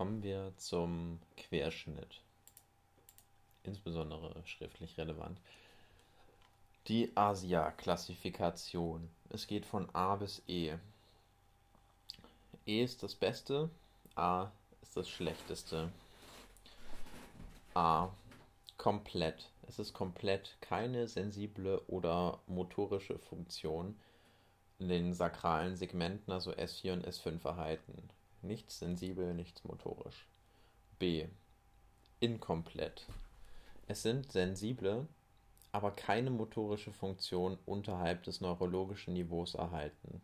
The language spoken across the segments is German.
Kommen wir zum Querschnitt. Insbesondere schriftlich relevant. Die Asia-Klassifikation. Es geht von A bis E. E ist das Beste, A ist das Schlechteste. A. Komplett. Es ist komplett keine sensible oder motorische Funktion in den sakralen Segmenten, also S4 und S5 erhalten. Nichts sensibel, nichts motorisch. B. Inkomplett. Es sind sensible, aber keine motorische Funktion unterhalb des neurologischen Niveaus erhalten.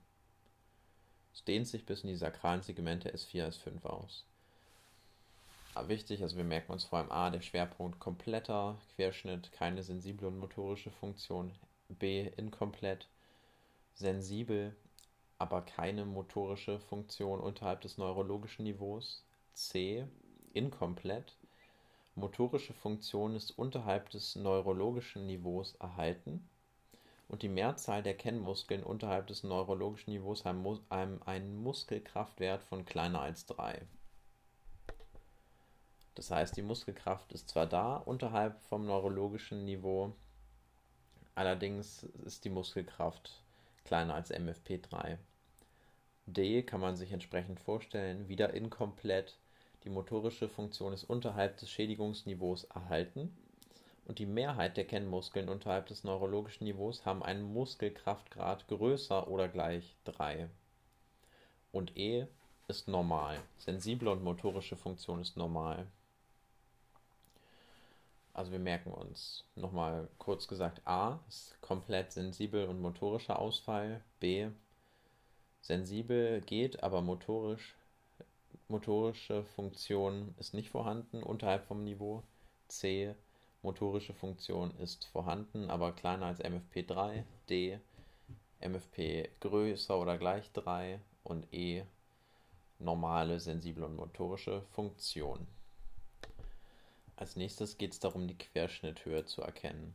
Es dehnt sich bis in die sakralen Segmente S4, S5 aus. Aber wichtig, also wir merken uns vor allem A, der Schwerpunkt kompletter Querschnitt, keine sensible und motorische Funktion. B, inkomplett, sensibel, aber keine motorische Funktion unterhalb des neurologischen Niveaus. C, inkomplett, motorische Funktion ist unterhalb des neurologischen Niveaus erhalten und die Mehrzahl der Kennmuskeln unterhalb des neurologischen Niveaus haben einen Muskelkraftwert von kleiner als 3. Das heißt, die Muskelkraft ist zwar da unterhalb vom neurologischen Niveau, allerdings ist die Muskelkraft kleiner als MFP3. D kann man sich entsprechend vorstellen, wieder inkomplett. Die motorische Funktion ist unterhalb des Schädigungsniveaus erhalten und die Mehrheit der Kennmuskeln unterhalb des neurologischen Niveaus haben einen Muskelkraftgrad größer oder gleich 3. Und E ist normal. Sensible und motorische Funktion ist normal. Also wir merken uns nochmal kurz gesagt, A ist komplett sensibel und motorischer Ausfall. B sensibel geht, aber motorisch motorische Funktion ist nicht vorhanden unterhalb vom Niveau. C motorische Funktion ist vorhanden, aber kleiner als MFP3, D MFP größer oder gleich 3 und E normale sensible und motorische Funktion. Als nächstes geht es darum, die Querschnitthöhe zu erkennen.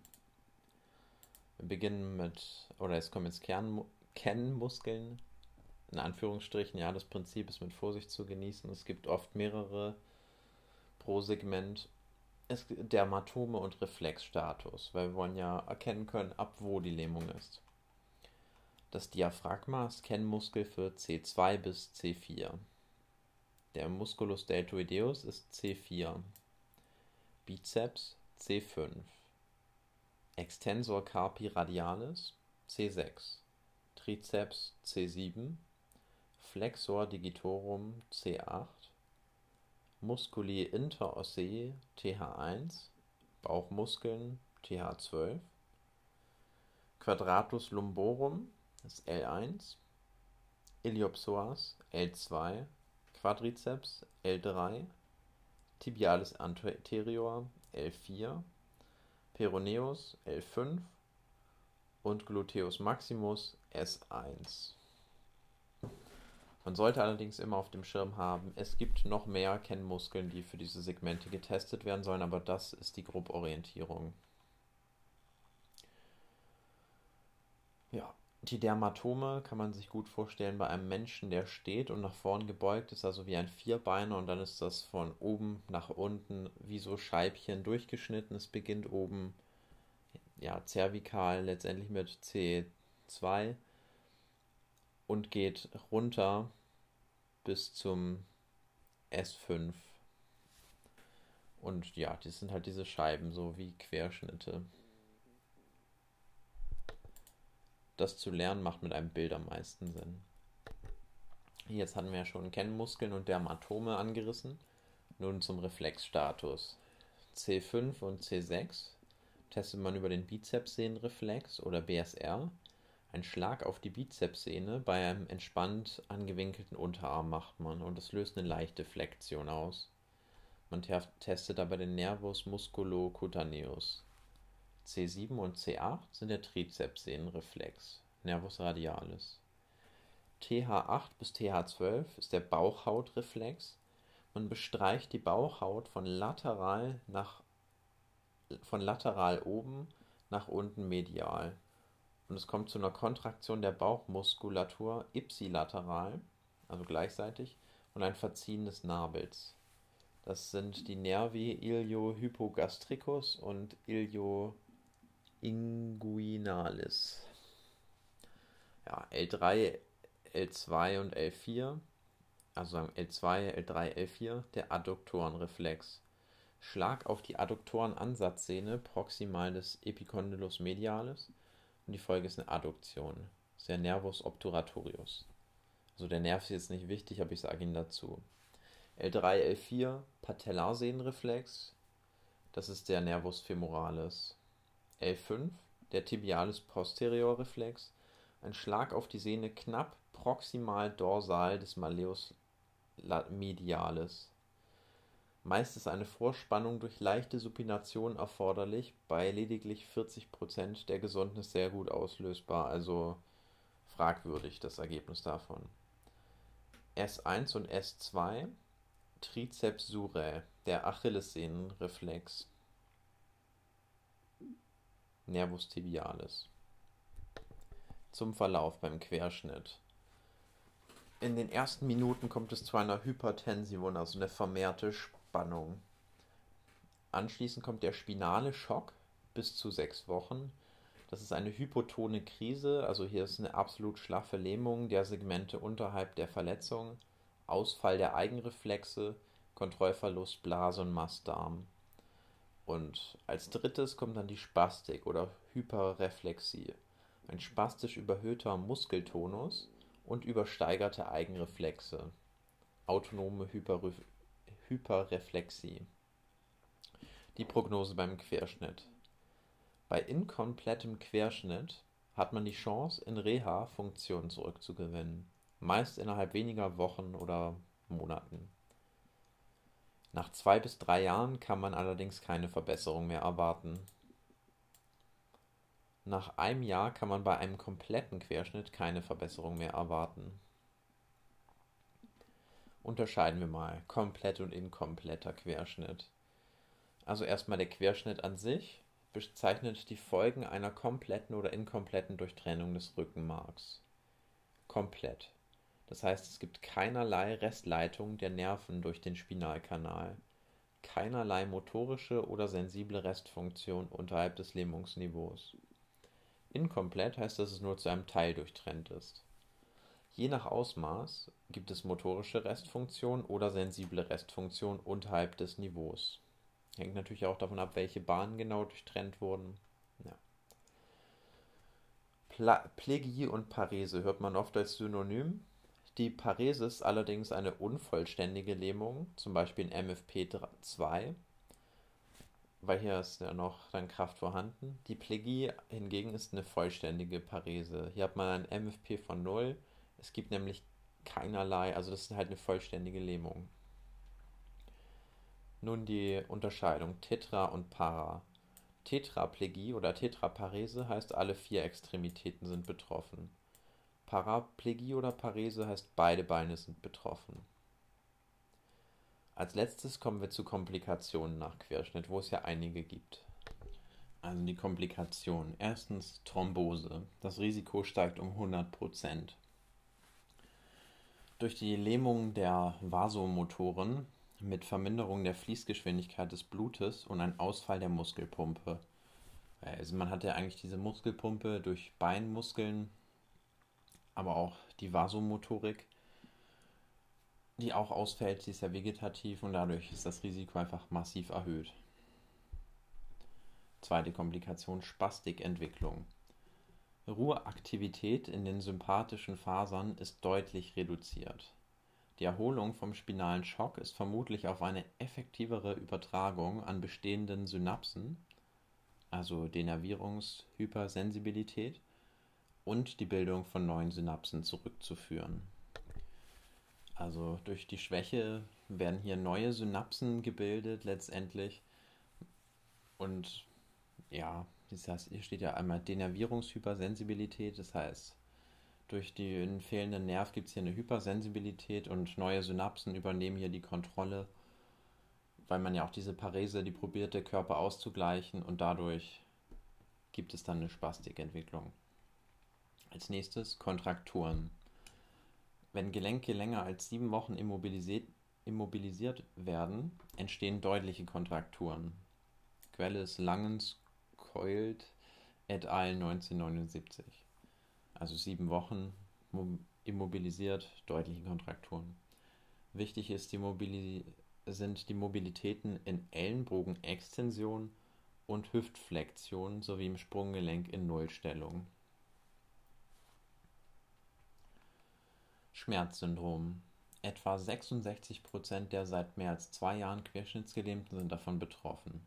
Wir beginnen mit, oder es kommen jetzt Kern, Kennmuskeln, in Anführungsstrichen, ja, das Prinzip ist mit Vorsicht zu genießen. Es gibt oft mehrere pro Segment es, Dermatome und Reflexstatus, weil wir wollen ja erkennen können, ab wo die Lähmung ist. Das Diaphragma ist Kennmuskel für C2 bis C4. Der Musculus deltoideus ist C4. Bizeps C5. Extensor carpi radialis C6. Trizeps C7. Flexor digitorum C8. Musculi interossei TH1, Bauchmuskeln TH12, Quadratus lumborum ist L1, Iliopsoas L2, Quadriceps L3, Tibialis anterior L4, Peroneus L5 und Gluteus maximus S1. Man sollte allerdings immer auf dem Schirm haben, es gibt noch mehr Kennmuskeln, die für diese Segmente getestet werden sollen, aber das ist die Groborientierung. Ja, die Dermatome kann man sich gut vorstellen bei einem Menschen, der steht und nach vorn gebeugt ist, also wie ein Vierbeiner und dann ist das von oben nach unten wie so Scheibchen durchgeschnitten. Es beginnt oben ja, zervikal letztendlich mit C2 und geht runter bis zum S5. Und ja, das sind halt diese Scheiben, so wie Querschnitte. Das zu lernen macht mit einem Bild am meisten Sinn. Jetzt hatten wir ja schon Kennmuskeln und Dermatome angerissen. Nun zum Reflexstatus. C5 und C6 testet man über den Bizepssehnenreflex oder BSR ein Schlag auf die Bizepssehne bei einem entspannt angewinkelten Unterarm macht man und es löst eine leichte Flexion aus. Man testet dabei den Nervus musculocutaneus. C7 und C8 sind der Trizepssehnenreflex, Nervus radialis. TH8 bis TH12 ist der Bauchhautreflex. Man bestreicht die Bauchhaut von lateral nach von lateral oben nach unten medial und es kommt zu einer Kontraktion der Bauchmuskulatur ipsilateral, also gleichzeitig, und ein Verziehen des Nabels. Das sind die Nervi iliohypogastricus und ilioinguinalis. Ja, L3, L2 und L4, also L2, L3, L4, der Adduktorenreflex. Schlag auf die Adduktorenansatzsehne proximal des Epicondylus medialis und die Folge ist eine Adduktion. Das der Nervus obturatorius. Also der Nerv ist jetzt nicht wichtig, aber ich sage ihn dazu. L3, L4, Patellarsehnenreflex, das ist der Nervus femoralis. L5, der Tibialis posterior Reflex, ein Schlag auf die Sehne knapp proximal dorsal des Malleus medialis. Meist ist eine Vorspannung durch leichte Supination erforderlich, bei lediglich 40% der Gesunden sehr gut auslösbar, also fragwürdig das Ergebnis davon. S1 und S2 Trizeps surae, der Achillessehnenreflex. Nervus tibialis. Zum Verlauf beim Querschnitt. In den ersten Minuten kommt es zu einer Hypertension, also eine vermehrte Spannung. Anschließend kommt der spinale Schock bis zu sechs Wochen. Das ist eine hypotone Krise, also hier ist eine absolut schlaffe Lähmung der Segmente unterhalb der Verletzung, Ausfall der Eigenreflexe, Kontrollverlust Blase und Mastdarm. Und als drittes kommt dann die Spastik oder Hyperreflexie. Ein spastisch überhöhter Muskeltonus und übersteigerte Eigenreflexe. Autonome Hyperre Hyperreflexie. Die Prognose beim Querschnitt. Bei inkomplettem Querschnitt hat man die Chance, in Reha-Funktion zurückzugewinnen, meist innerhalb weniger Wochen oder Monaten. Nach zwei bis drei Jahren kann man allerdings keine Verbesserung mehr erwarten. Nach einem Jahr kann man bei einem kompletten Querschnitt keine Verbesserung mehr erwarten. Unterscheiden wir mal komplett und inkompletter Querschnitt. Also erstmal der Querschnitt an sich bezeichnet die Folgen einer kompletten oder inkompletten Durchtrennung des Rückenmarks. Komplett. Das heißt, es gibt keinerlei Restleitung der Nerven durch den Spinalkanal, keinerlei motorische oder sensible Restfunktion unterhalb des Lähmungsniveaus. Inkomplett heißt, dass es nur zu einem Teil durchtrennt ist. Je nach Ausmaß gibt es motorische Restfunktion oder sensible Restfunktion unterhalb des Niveaus. Hängt natürlich auch davon ab, welche Bahnen genau durchtrennt wurden. Ja. Plegie und Parese hört man oft als Synonym. Die Parese ist allerdings eine unvollständige Lähmung, zum Beispiel in MFP2, weil hier ist ja noch dann Kraft vorhanden. Die Plegie hingegen ist eine vollständige Parese. Hier hat man ein MFP von 0 es gibt nämlich keinerlei, also das ist halt eine vollständige Lähmung. Nun die Unterscheidung Tetra und Para. Tetraplegie oder Tetraparese heißt, alle vier Extremitäten sind betroffen. Paraplegie oder Parese heißt, beide Beine sind betroffen. Als letztes kommen wir zu Komplikationen nach Querschnitt, wo es ja einige gibt. Also die Komplikationen. Erstens Thrombose. Das Risiko steigt um 100 Prozent. Durch die Lähmung der Vasomotoren mit Verminderung der Fließgeschwindigkeit des Blutes und ein Ausfall der Muskelpumpe. Also man hat ja eigentlich diese Muskelpumpe durch Beinmuskeln, aber auch die Vasomotorik, die auch ausfällt, sie ist ja vegetativ und dadurch ist das Risiko einfach massiv erhöht. Zweite Komplikation Spastikentwicklung. Ruheaktivität in den sympathischen Fasern ist deutlich reduziert. Die Erholung vom spinalen Schock ist vermutlich auf eine effektivere Übertragung an bestehenden Synapsen, also Denervierungshypersensibilität, und die Bildung von neuen Synapsen zurückzuführen. Also durch die Schwäche werden hier neue Synapsen gebildet letztendlich und ja, das heißt, hier steht ja einmal Denervierungshypersensibilität, das heißt, durch den fehlenden Nerv gibt es hier eine Hypersensibilität und neue Synapsen übernehmen hier die Kontrolle, weil man ja auch diese Parese, die probiert, der Körper auszugleichen und dadurch gibt es dann eine Spastikentwicklung. Als nächstes Kontrakturen. Wenn Gelenke länger als sieben Wochen immobilisiert, immobilisiert werden, entstehen deutliche Kontrakturen. Quelle ist Langens Coiled et al. 1979. Also sieben Wochen immobilisiert, deutliche Kontrakturen. Wichtig ist die sind die Mobilitäten in Ellenbogenextension und Hüftflexion sowie im Sprunggelenk in Nullstellung. Schmerzsyndrom. Etwa 66 Prozent der seit mehr als zwei Jahren Querschnittsgelähmten sind davon betroffen.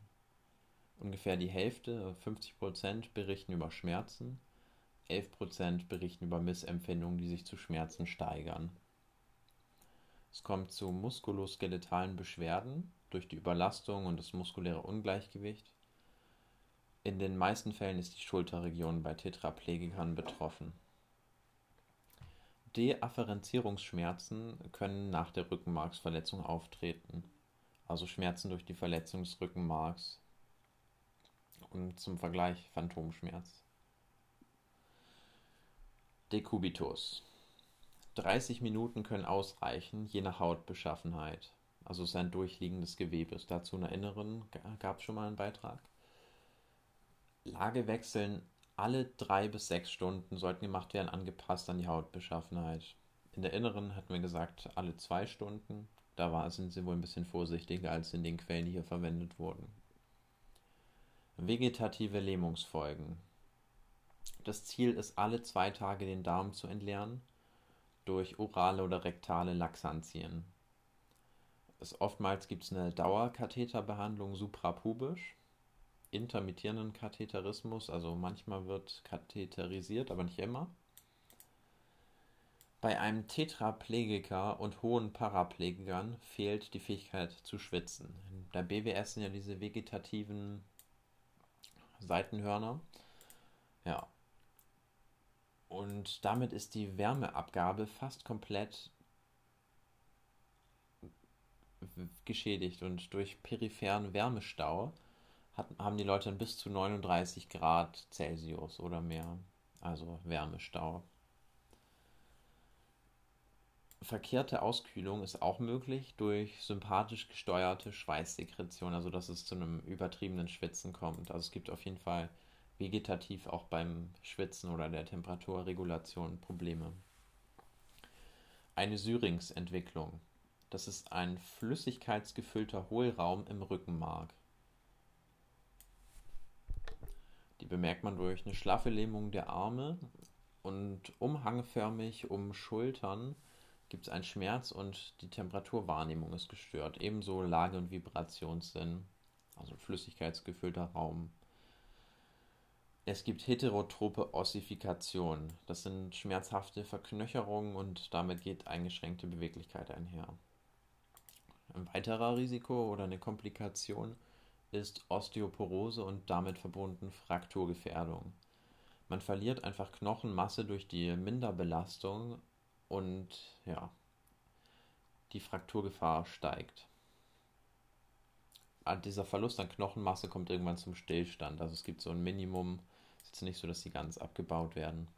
Ungefähr die Hälfte, 50 Prozent, berichten über Schmerzen, 11 Prozent berichten über Missempfindungen, die sich zu Schmerzen steigern. Es kommt zu muskuloskeletalen Beschwerden durch die Überlastung und das muskuläre Ungleichgewicht. In den meisten Fällen ist die Schulterregion bei Tetraplegikern betroffen. Deafferenzierungsschmerzen können nach der Rückenmarksverletzung auftreten, also Schmerzen durch die Verletzung des Rückenmarks zum Vergleich Phantomschmerz. Dekubitus. 30 Minuten können ausreichen, je nach Hautbeschaffenheit. Also es ist ein durchliegendes Gewebe. Dazu eine Inneren gab es schon mal einen Beitrag. Lagewechseln alle drei bis sechs Stunden sollten gemacht werden, angepasst an die Hautbeschaffenheit. In der inneren hatten wir gesagt, alle zwei Stunden. Da sind sie wohl ein bisschen vorsichtiger als in den Quellen, die hier verwendet wurden. Vegetative Lähmungsfolgen. Das Ziel ist, alle zwei Tage den Darm zu entleeren durch orale oder rektale Laxantien. Es, oftmals gibt es eine Dauerkatheterbehandlung suprapubisch intermittierenden Katheterismus, also manchmal wird katheterisiert, aber nicht immer. Bei einem Tetraplegiker und hohen Paraplegikern fehlt die Fähigkeit zu schwitzen. In BWS sind ja diese vegetativen Seitenhörner. Ja. Und damit ist die Wärmeabgabe fast komplett geschädigt und durch peripheren Wärmestau hat, haben die Leute dann bis zu 39 Grad Celsius oder mehr, also Wärmestau. Verkehrte Auskühlung ist auch möglich durch sympathisch gesteuerte Schweißsekretion, also dass es zu einem übertriebenen Schwitzen kommt. Also es gibt auf jeden Fall vegetativ auch beim Schwitzen oder der Temperaturregulation Probleme. Eine Syringsentwicklung. Das ist ein flüssigkeitsgefüllter Hohlraum im Rückenmark. Die bemerkt man durch eine schlaffe Lähmung der Arme und umhangförmig um Schultern gibt es einen Schmerz und die Temperaturwahrnehmung ist gestört. Ebenso Lage- und Vibrationssinn, also flüssigkeitsgefüllter Raum. Es gibt heterotrope Ossifikation. Das sind schmerzhafte Verknöcherungen und damit geht eingeschränkte Beweglichkeit einher. Ein weiterer Risiko oder eine Komplikation ist Osteoporose und damit verbunden Frakturgefährdung. Man verliert einfach Knochenmasse durch die Minderbelastung und ja, die Frakturgefahr steigt. Ah, dieser Verlust an Knochenmasse kommt irgendwann zum Stillstand. Also es gibt so ein Minimum. Es ist nicht so, dass sie ganz abgebaut werden.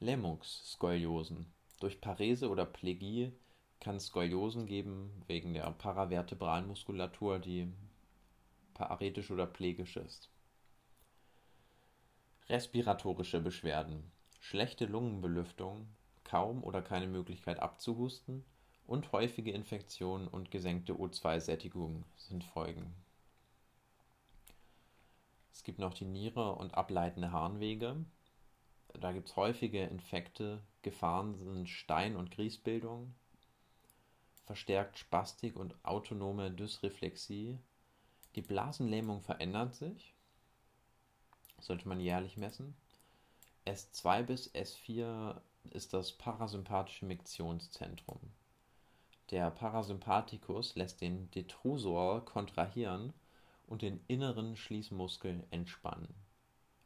Lähmungsskoliose. Durch Parese oder Plegie kann es Skoliosen geben, wegen der paravertebralen Muskulatur, die paretisch oder plegisch ist. Respiratorische Beschwerden. Schlechte Lungenbelüftung, kaum oder keine Möglichkeit abzuhusten und häufige Infektionen und gesenkte O2-Sättigung sind Folgen. Es gibt noch die Niere und ableitende Harnwege. Da gibt es häufige Infekte, Gefahren sind Stein- und Grießbildung, verstärkt Spastik und autonome Dysreflexie, die Blasenlähmung verändert sich, sollte man jährlich messen. S2 bis S4 ist das parasympathische Miktionszentrum. Der Parasympathikus lässt den Detrusor kontrahieren und den inneren Schließmuskel entspannen.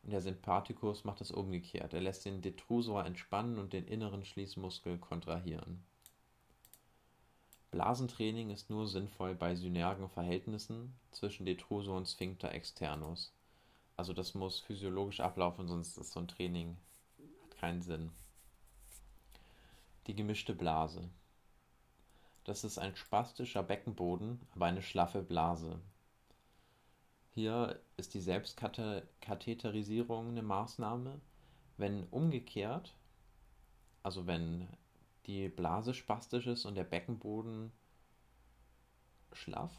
Und der Sympathikus macht das umgekehrt. Er lässt den Detrusor entspannen und den inneren Schließmuskel kontrahieren. Blasentraining ist nur sinnvoll bei synergen Verhältnissen zwischen Detrusor und Sphincter externus. Also das muss physiologisch ablaufen, sonst ist so ein Training hat keinen Sinn. Die gemischte Blase. Das ist ein spastischer Beckenboden, aber eine schlaffe Blase. Hier ist die Selbstkatheterisierung eine Maßnahme. Wenn umgekehrt, also wenn die Blase spastisch ist und der Beckenboden schlaff,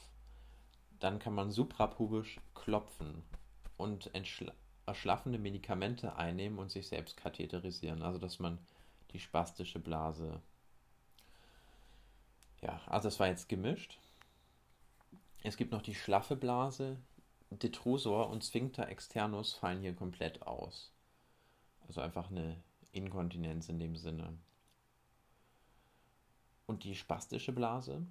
dann kann man suprapubisch klopfen und erschlaffende Medikamente einnehmen und sich selbst katheterisieren. Also dass man die spastische Blase. Ja, also das war jetzt gemischt. Es gibt noch die schlaffe Blase. Detrusor und Sphincter externus fallen hier komplett aus. Also einfach eine Inkontinenz in dem Sinne. Und die spastische Blase,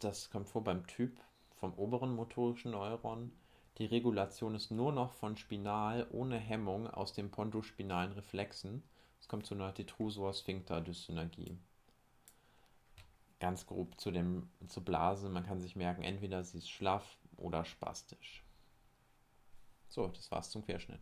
das kommt vor beim Typ vom oberen motorischen Neuron. Die Regulation ist nur noch von Spinal ohne Hemmung aus den pontospinalen Reflexen. Es kommt zu einer Detrusor-Sphincter-Dyssynergie. Ganz grob zu dem, zur Blase, man kann sich merken, entweder sie ist schlaff oder spastisch. So, das war's zum Querschnitt.